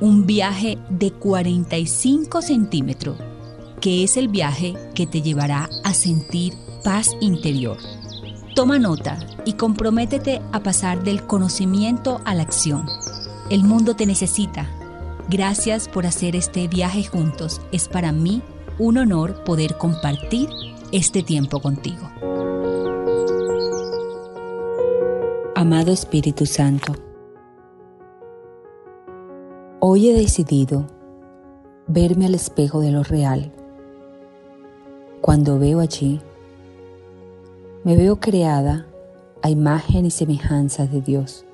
un viaje de 45 centímetros, que es el viaje que te llevará a sentir paz interior. Toma nota y comprométete a pasar del conocimiento a la acción. El mundo te necesita. Gracias por hacer este viaje juntos. Es para mí un honor poder compartir este tiempo contigo. Amado Espíritu Santo, Hoy he decidido verme al espejo de lo real. Cuando veo allí, me veo creada a imagen y semejanza de Dios,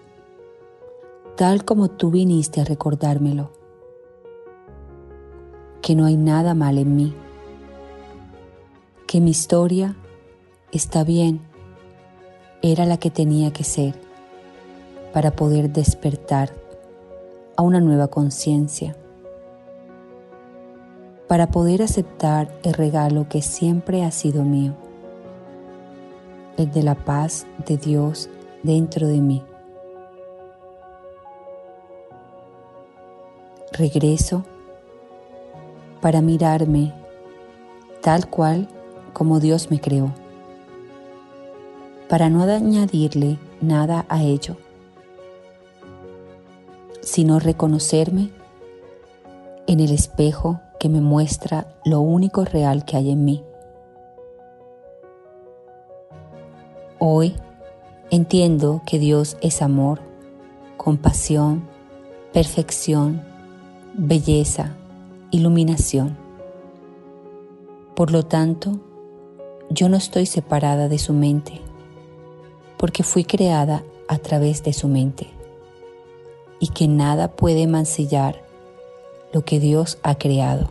tal como tú viniste a recordármelo, que no hay nada mal en mí, que mi historia está bien, era la que tenía que ser para poder despertar a una nueva conciencia, para poder aceptar el regalo que siempre ha sido mío, el de la paz de Dios dentro de mí. Regreso para mirarme tal cual como Dios me creó, para no añadirle nada a ello sino reconocerme en el espejo que me muestra lo único real que hay en mí. Hoy entiendo que Dios es amor, compasión, perfección, belleza, iluminación. Por lo tanto, yo no estoy separada de su mente, porque fui creada a través de su mente y que nada puede mancillar lo que Dios ha creado.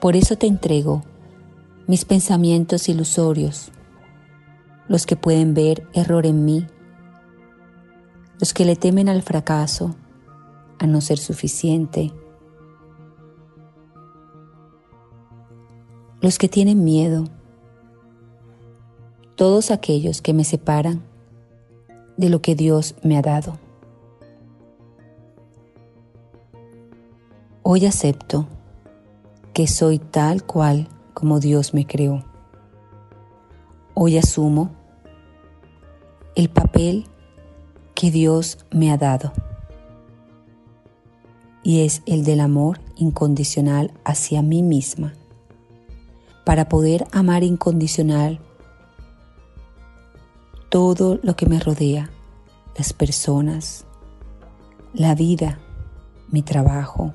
Por eso te entrego mis pensamientos ilusorios, los que pueden ver error en mí, los que le temen al fracaso, a no ser suficiente, los que tienen miedo, todos aquellos que me separan de lo que Dios me ha dado. Hoy acepto que soy tal cual como Dios me creó. Hoy asumo el papel que Dios me ha dado y es el del amor incondicional hacia mí misma. Para poder amar incondicional todo lo que me rodea, las personas, la vida, mi trabajo,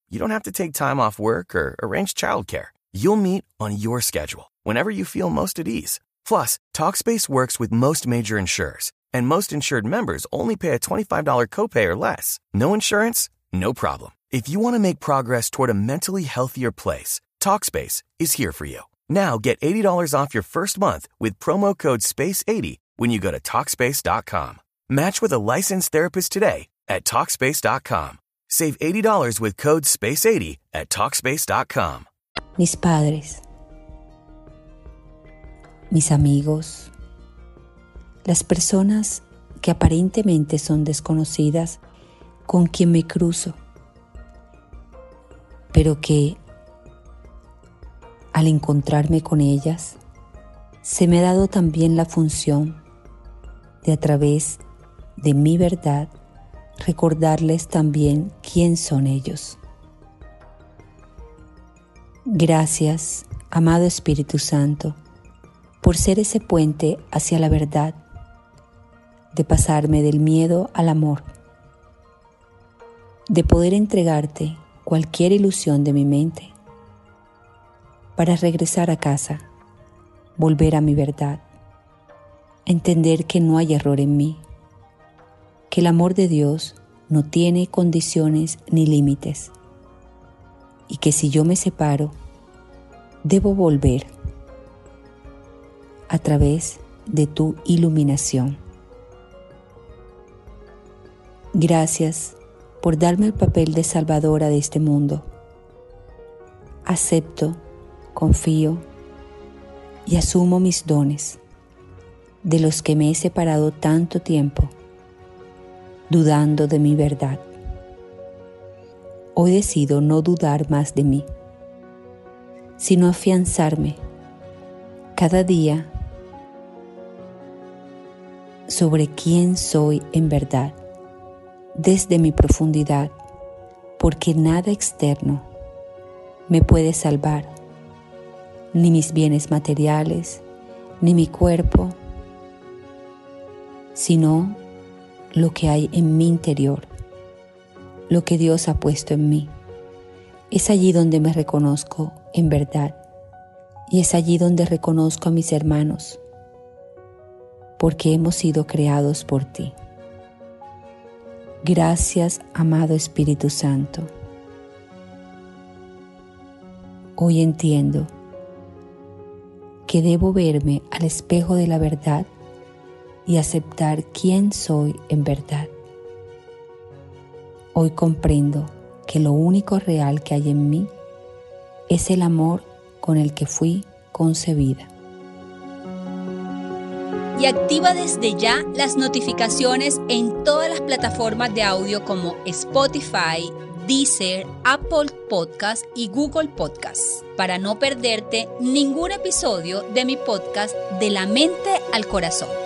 you don't have to take time off work or arrange childcare. You'll meet on your schedule, whenever you feel most at ease. Plus, TalkSpace works with most major insurers, and most insured members only pay a $25 copay or less. No insurance? No problem. If you want to make progress toward a mentally healthier place, TalkSpace is here for you. Now get $80 off your first month with promo code SPACE80 when you go to TalkSpace.com. Match with a licensed therapist today at TalkSpace.com. Save $80 with code SPACE80 at TalkSpace.com. Mis padres, mis amigos, las personas que aparentemente son desconocidas con quien me cruzo, pero que al encontrarme con ellas, se me ha dado también la función de a través de mi verdad recordarles también quién son ellos. Gracias, amado Espíritu Santo, por ser ese puente hacia la verdad, de pasarme del miedo al amor, de poder entregarte cualquier ilusión de mi mente, para regresar a casa, volver a mi verdad, entender que no hay error en mí, que el amor de Dios no tiene condiciones ni límites y que si yo me separo, debo volver a través de tu iluminación. Gracias por darme el papel de salvadora de este mundo. Acepto, confío y asumo mis dones de los que me he separado tanto tiempo, dudando de mi verdad. Hoy decido no dudar más de mí, sino afianzarme cada día sobre quién soy en verdad, desde mi profundidad, porque nada externo me puede salvar, ni mis bienes materiales, ni mi cuerpo, sino lo que hay en mi interior lo que Dios ha puesto en mí. Es allí donde me reconozco en verdad y es allí donde reconozco a mis hermanos, porque hemos sido creados por ti. Gracias, amado Espíritu Santo. Hoy entiendo que debo verme al espejo de la verdad y aceptar quién soy en verdad. Hoy comprendo que lo único real que hay en mí es el amor con el que fui concebida. Y activa desde ya las notificaciones en todas las plataformas de audio como Spotify, Deezer, Apple Podcast y Google Podcast para no perderte ningún episodio de mi podcast De la mente al corazón.